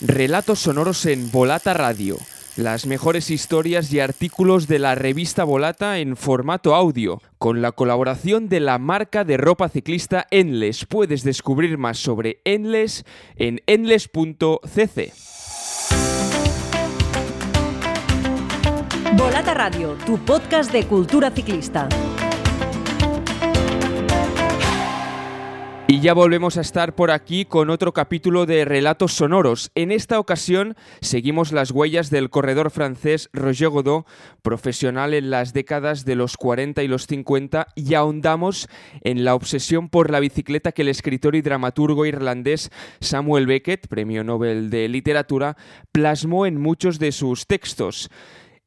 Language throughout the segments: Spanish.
Relatos sonoros en Volata Radio. Las mejores historias y artículos de la revista Volata en formato audio, con la colaboración de la marca de ropa ciclista Endless. Puedes descubrir más sobre Endless en endless.cc. Volata Radio, tu podcast de cultura ciclista. Ya volvemos a estar por aquí con otro capítulo de Relatos Sonoros. En esta ocasión seguimos las huellas del corredor francés Roger Godot, profesional en las décadas de los 40 y los 50, y ahondamos en la obsesión por la bicicleta que el escritor y dramaturgo irlandés Samuel Beckett, premio Nobel de Literatura, plasmó en muchos de sus textos.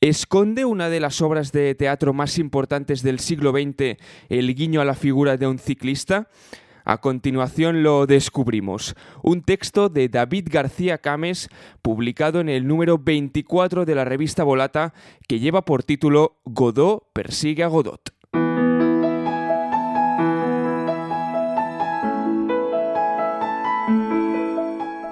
¿Esconde una de las obras de teatro más importantes del siglo XX el guiño a la figura de un ciclista? A continuación lo descubrimos. Un texto de David García Cames, publicado en el número 24 de la revista Volata, que lleva por título Godot persigue a Godot.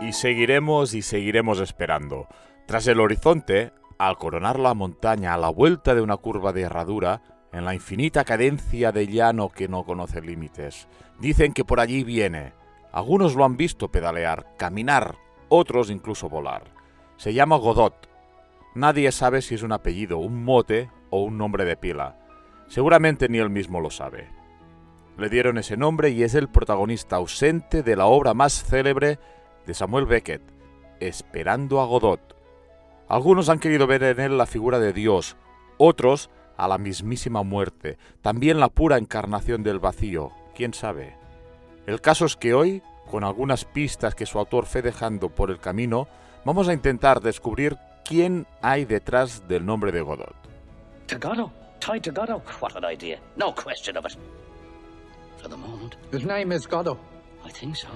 Y seguiremos y seguiremos esperando. Tras el horizonte, al coronar la montaña a la vuelta de una curva de herradura, en la infinita cadencia de llano que no conoce límites. Dicen que por allí viene. Algunos lo han visto pedalear, caminar, otros incluso volar. Se llama Godot. Nadie sabe si es un apellido, un mote o un nombre de pila. Seguramente ni él mismo lo sabe. Le dieron ese nombre y es el protagonista ausente de la obra más célebre de Samuel Beckett, Esperando a Godot. Algunos han querido ver en él la figura de Dios, otros a la mismísima muerte, también la pura encarnación del vacío, quién sabe. El caso es que hoy, con algunas pistas que su autor fue dejando por el camino, vamos a intentar descubrir quién hay detrás del nombre de Godot. Ty. What an idea. No question of it. For the moment. His name is Godot. I think so.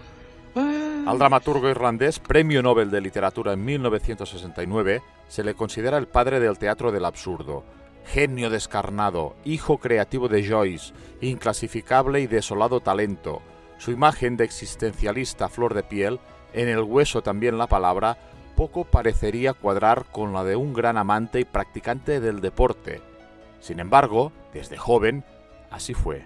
Al dramaturgo irlandés, premio Nobel de Literatura en 1969, se le considera el padre del teatro del absurdo genio descarnado, hijo creativo de Joyce, inclasificable y desolado talento, su imagen de existencialista flor de piel, en el hueso también la palabra, poco parecería cuadrar con la de un gran amante y practicante del deporte. Sin embargo, desde joven, así fue.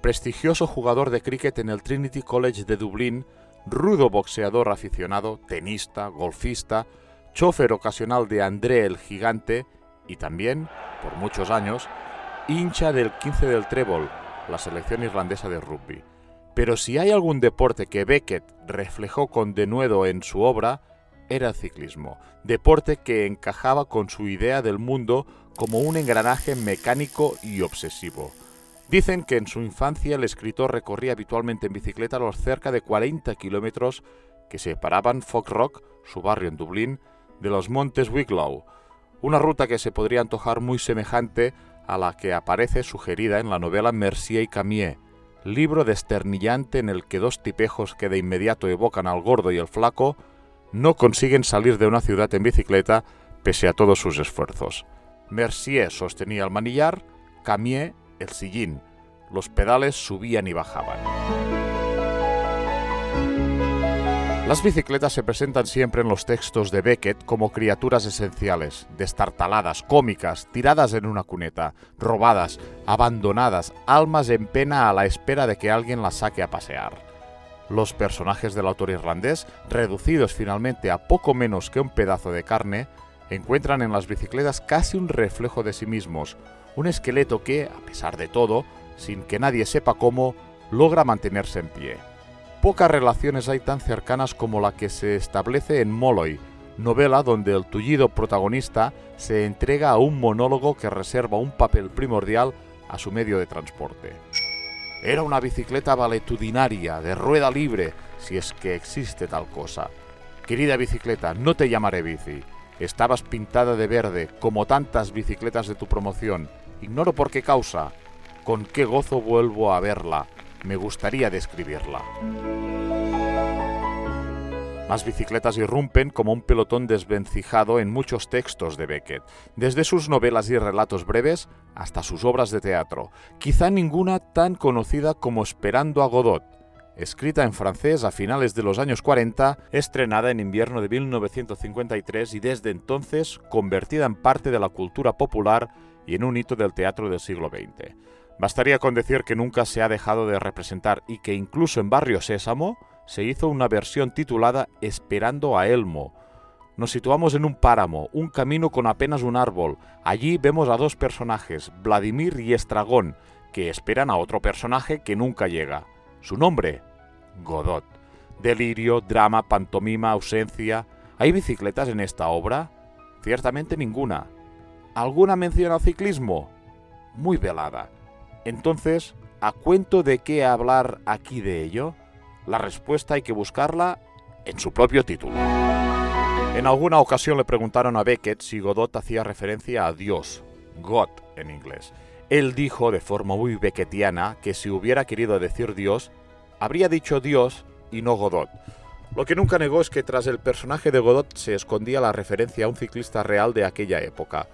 Prestigioso jugador de cricket en el Trinity College de Dublín, rudo boxeador aficionado, tenista, golfista, chofer ocasional de André el Gigante y también, por muchos años, hincha del 15 del Trébol, la selección irlandesa de rugby. Pero si hay algún deporte que Beckett reflejó con denuedo en su obra, era el ciclismo, deporte que encajaba con su idea del mundo como un engranaje mecánico y obsesivo. Dicen que en su infancia el escritor recorría habitualmente en bicicleta los cerca de 40 kilómetros que separaban Folk Rock, su barrio en Dublín, de los montes Wicklow, una ruta que se podría antojar muy semejante a la que aparece sugerida en la novela Mercier y Camier, libro desternillante en el que dos tipejos que de inmediato evocan al gordo y el flaco no consiguen salir de una ciudad en bicicleta pese a todos sus esfuerzos. Mercier sostenía el manillar, Camier el sillín. Los pedales subían y bajaban. Las bicicletas se presentan siempre en los textos de Beckett como criaturas esenciales, destartaladas, cómicas, tiradas en una cuneta, robadas, abandonadas, almas en pena a la espera de que alguien las saque a pasear. Los personajes del autor irlandés, reducidos finalmente a poco menos que un pedazo de carne, encuentran en las bicicletas casi un reflejo de sí mismos, un esqueleto que, a pesar de todo, sin que nadie sepa cómo, logra mantenerse en pie. Pocas relaciones hay tan cercanas como la que se establece en Molloy, novela donde el tullido protagonista se entrega a un monólogo que reserva un papel primordial a su medio de transporte. Era una bicicleta valetudinaria, de rueda libre, si es que existe tal cosa. Querida bicicleta, no te llamaré bici. Estabas pintada de verde, como tantas bicicletas de tu promoción. Ignoro por qué causa. Con qué gozo vuelvo a verla me gustaría describirla. Las bicicletas irrumpen como un pelotón desvencijado en muchos textos de Beckett, desde sus novelas y relatos breves hasta sus obras de teatro, quizá ninguna tan conocida como Esperando a Godot. escrita en francés a finales de los años 40, estrenada en invierno de 1953 y desde entonces convertida en parte de la cultura popular y en un hito del teatro del siglo XX. Bastaría con decir que nunca se ha dejado de representar y que incluso en Barrio Sésamo se hizo una versión titulada Esperando a Elmo. Nos situamos en un páramo, un camino con apenas un árbol. Allí vemos a dos personajes, Vladimir y Estragón, que esperan a otro personaje que nunca llega. Su nombre, Godot. Delirio, drama, pantomima, ausencia. ¿Hay bicicletas en esta obra? Ciertamente ninguna. ¿Alguna mención al ciclismo? Muy velada. Entonces, ¿a cuento de qué hablar aquí de ello? La respuesta hay que buscarla en su propio título. En alguna ocasión le preguntaron a Beckett si Godot hacía referencia a Dios, God en inglés, él dijo de forma muy becketiana que si hubiera querido decir Dios, habría dicho Dios y no Godot. Lo que nunca negó es que tras el personaje de Godot se escondía la referencia a un ciclista real de aquella época,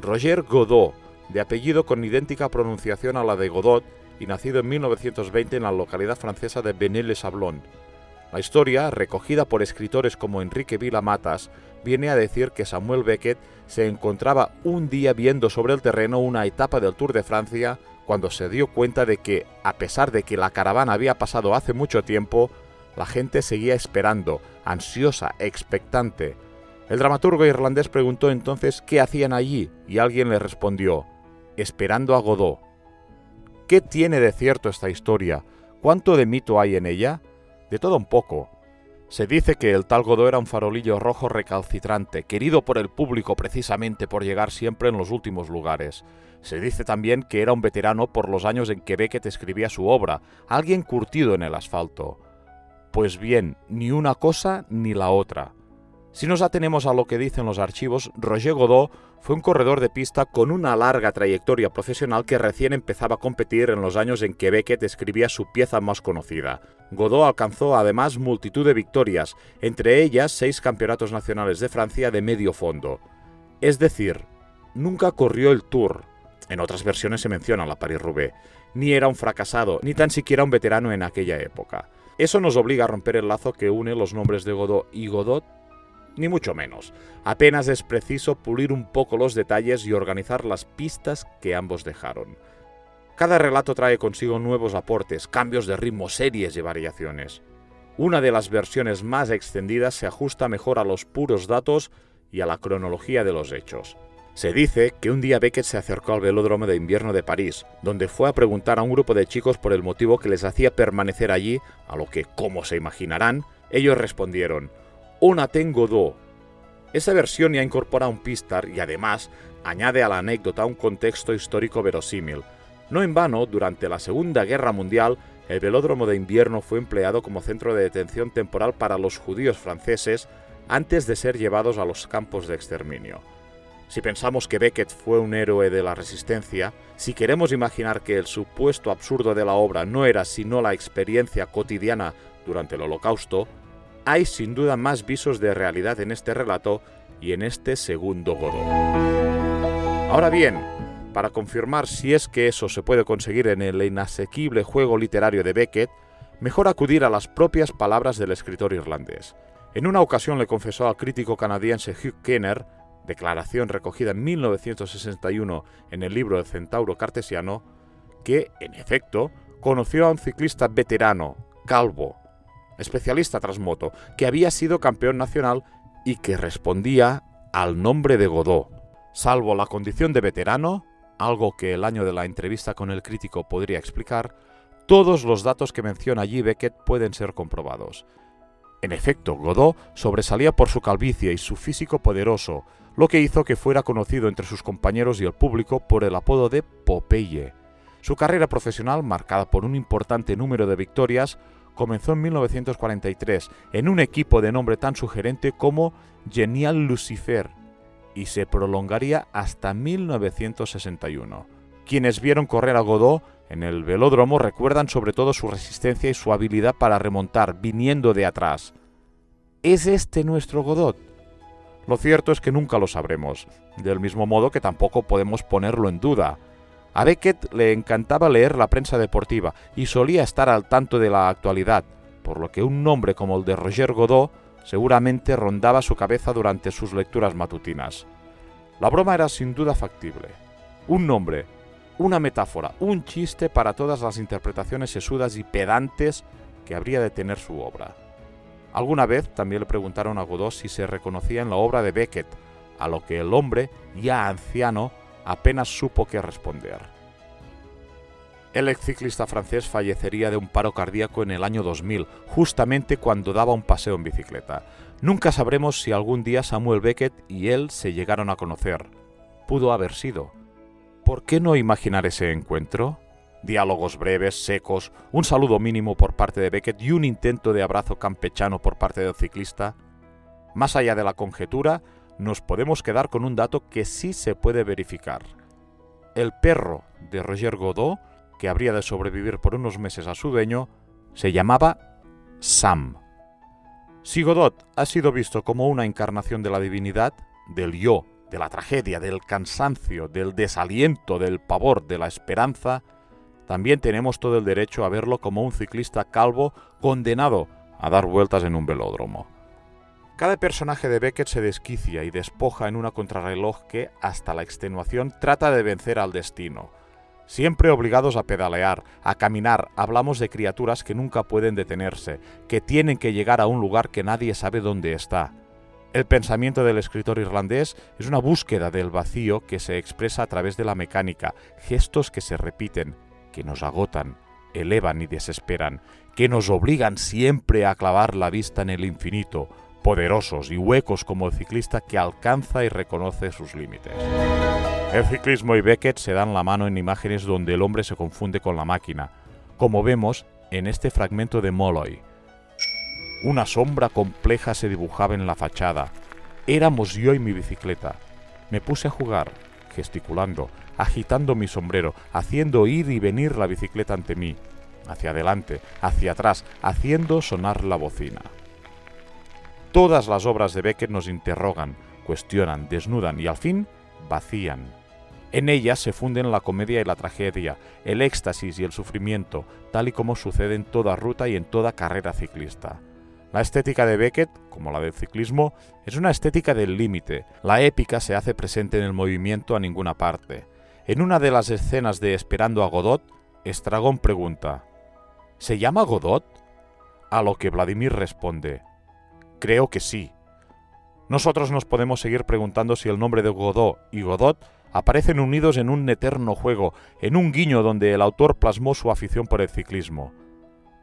Roger Godot, de apellido con idéntica pronunciación a la de Godot y nacido en 1920 en la localidad francesa de Benel-les-Sablons. La historia, recogida por escritores como Enrique Vila Matas, viene a decir que Samuel Beckett se encontraba un día viendo sobre el terreno una etapa del Tour de Francia cuando se dio cuenta de que, a pesar de que la caravana había pasado hace mucho tiempo, la gente seguía esperando, ansiosa, expectante. El dramaturgo irlandés preguntó entonces qué hacían allí y alguien le respondió, esperando a Godot. ¿Qué tiene de cierto esta historia? ¿Cuánto de mito hay en ella? De todo un poco. Se dice que el tal Godot era un farolillo rojo recalcitrante, querido por el público precisamente por llegar siempre en los últimos lugares. Se dice también que era un veterano por los años en que Beckett escribía su obra, alguien curtido en el asfalto. Pues bien, ni una cosa ni la otra. Si nos atenemos a lo que dicen los archivos, Roger Godot fue un corredor de pista con una larga trayectoria profesional que recién empezaba a competir en los años en que Beckett escribía su pieza más conocida. Godot alcanzó además multitud de victorias, entre ellas seis campeonatos nacionales de Francia de medio fondo. Es decir, nunca corrió el Tour. En otras versiones se menciona la Paris-Roubaix. Ni era un fracasado, ni tan siquiera un veterano en aquella época. Eso nos obliga a romper el lazo que une los nombres de Godot y Godot ni mucho menos. Apenas es preciso pulir un poco los detalles y organizar las pistas que ambos dejaron. Cada relato trae consigo nuevos aportes, cambios de ritmo, series y variaciones. Una de las versiones más extendidas se ajusta mejor a los puros datos y a la cronología de los hechos. Se dice que un día Beckett se acercó al velódromo de invierno de París, donde fue a preguntar a un grupo de chicos por el motivo que les hacía permanecer allí, a lo que, como se imaginarán, ellos respondieron, una tengo do. Esa versión ya incorpora un pistar y además añade a la anécdota un contexto histórico verosímil. No en vano, durante la Segunda Guerra Mundial, el velódromo de invierno fue empleado como centro de detención temporal para los judíos franceses antes de ser llevados a los campos de exterminio. Si pensamos que Beckett fue un héroe de la resistencia, si queremos imaginar que el supuesto absurdo de la obra no era sino la experiencia cotidiana durante el holocausto, hay sin duda más visos de realidad en este relato y en este segundo Godot. Ahora bien, para confirmar si es que eso se puede conseguir en el inasequible juego literario de Beckett, mejor acudir a las propias palabras del escritor irlandés. En una ocasión le confesó al crítico canadiense Hugh Kenner, declaración recogida en 1961 en el libro El Centauro Cartesiano, que, en efecto, conoció a un ciclista veterano, calvo, especialista tras moto, que había sido campeón nacional y que respondía al nombre de Godot. Salvo la condición de veterano, algo que el año de la entrevista con el crítico podría explicar, todos los datos que menciona allí Beckett pueden ser comprobados. En efecto, Godot sobresalía por su calvicie y su físico poderoso, lo que hizo que fuera conocido entre sus compañeros y el público por el apodo de Popeye. Su carrera profesional, marcada por un importante número de victorias, comenzó en 1943 en un equipo de nombre tan sugerente como Genial Lucifer y se prolongaría hasta 1961. Quienes vieron correr a Godot en el velódromo recuerdan sobre todo su resistencia y su habilidad para remontar viniendo de atrás. ¿Es este nuestro Godot? Lo cierto es que nunca lo sabremos, del mismo modo que tampoco podemos ponerlo en duda. A Beckett le encantaba leer la prensa deportiva y solía estar al tanto de la actualidad, por lo que un nombre como el de Roger Godot seguramente rondaba su cabeza durante sus lecturas matutinas. La broma era sin duda factible. Un nombre, una metáfora, un chiste para todas las interpretaciones sesudas y pedantes que habría de tener su obra. Alguna vez también le preguntaron a Godot si se reconocía en la obra de Beckett, a lo que el hombre, ya anciano, apenas supo qué responder. El ex ciclista francés fallecería de un paro cardíaco en el año 2000, justamente cuando daba un paseo en bicicleta. Nunca sabremos si algún día Samuel Beckett y él se llegaron a conocer. Pudo haber sido. ¿Por qué no imaginar ese encuentro? Diálogos breves, secos, un saludo mínimo por parte de Beckett y un intento de abrazo campechano por parte del ciclista. Más allá de la conjetura, nos podemos quedar con un dato que sí se puede verificar. El perro de Roger Godot, que habría de sobrevivir por unos meses a su dueño, se llamaba Sam. Si Godot ha sido visto como una encarnación de la divinidad, del yo de la tragedia, del cansancio, del desaliento, del pavor, de la esperanza, también tenemos todo el derecho a verlo como un ciclista calvo condenado a dar vueltas en un velódromo. Cada personaje de Beckett se desquicia y despoja en una contrarreloj que, hasta la extenuación, trata de vencer al destino. Siempre obligados a pedalear, a caminar, hablamos de criaturas que nunca pueden detenerse, que tienen que llegar a un lugar que nadie sabe dónde está. El pensamiento del escritor irlandés es una búsqueda del vacío que se expresa a través de la mecánica, gestos que se repiten, que nos agotan, elevan y desesperan, que nos obligan siempre a clavar la vista en el infinito, poderosos y huecos como el ciclista que alcanza y reconoce sus límites. El ciclismo y Beckett se dan la mano en imágenes donde el hombre se confunde con la máquina, como vemos en este fragmento de Molloy, una sombra compleja se dibujaba en la fachada. Éramos yo y mi bicicleta. Me puse a jugar, gesticulando, agitando mi sombrero, haciendo ir y venir la bicicleta ante mí, hacia adelante, hacia atrás, haciendo sonar la bocina. Todas las obras de Beckett nos interrogan, cuestionan, desnudan y al fin vacían. En ellas se funden la comedia y la tragedia, el éxtasis y el sufrimiento, tal y como sucede en toda ruta y en toda carrera ciclista. La estética de Beckett, como la del ciclismo, es una estética del límite. La épica se hace presente en el movimiento a ninguna parte. En una de las escenas de Esperando a Godot, Estragón pregunta, ¿Se llama Godot? A lo que Vladimir responde, Creo que sí. Nosotros nos podemos seguir preguntando si el nombre de Godot y Godot aparecen unidos en un eterno juego, en un guiño donde el autor plasmó su afición por el ciclismo.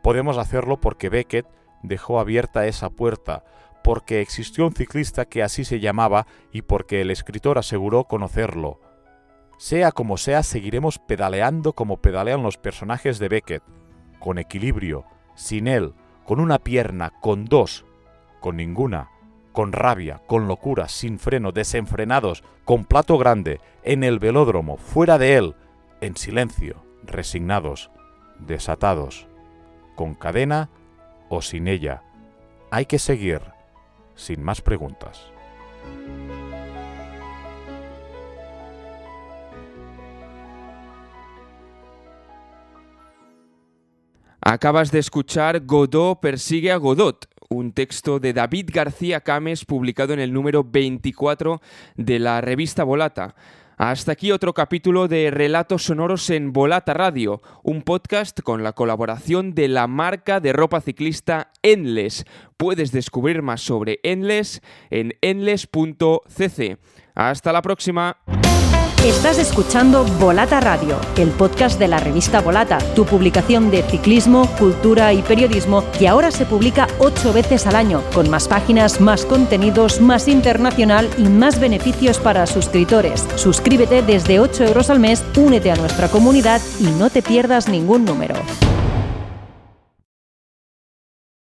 Podemos hacerlo porque Beckett dejó abierta esa puerta, porque existió un ciclista que así se llamaba y porque el escritor aseguró conocerlo. Sea como sea, seguiremos pedaleando como pedalean los personajes de Beckett, con equilibrio, sin él, con una pierna, con dos, con ninguna, con rabia, con locura, sin freno, desenfrenados, con plato grande, en el velódromo, fuera de él, en silencio, resignados, desatados, con cadena o sin ella. Hay que seguir, sin más preguntas. Acabas de escuchar Godot persigue a Godot, un texto de David García Cames publicado en el número 24 de la revista Volata. Hasta aquí otro capítulo de Relatos Sonoros en Volata Radio, un podcast con la colaboración de la marca de ropa ciclista Endless. Puedes descubrir más sobre Endless en endless.cc. Hasta la próxima. Estás escuchando Volata Radio, el podcast de la revista Volata, tu publicación de ciclismo, cultura y periodismo que ahora se publica ocho veces al año, con más páginas, más contenidos, más internacional y más beneficios para suscriptores. Suscríbete desde 8 euros al mes, únete a nuestra comunidad y no te pierdas ningún número.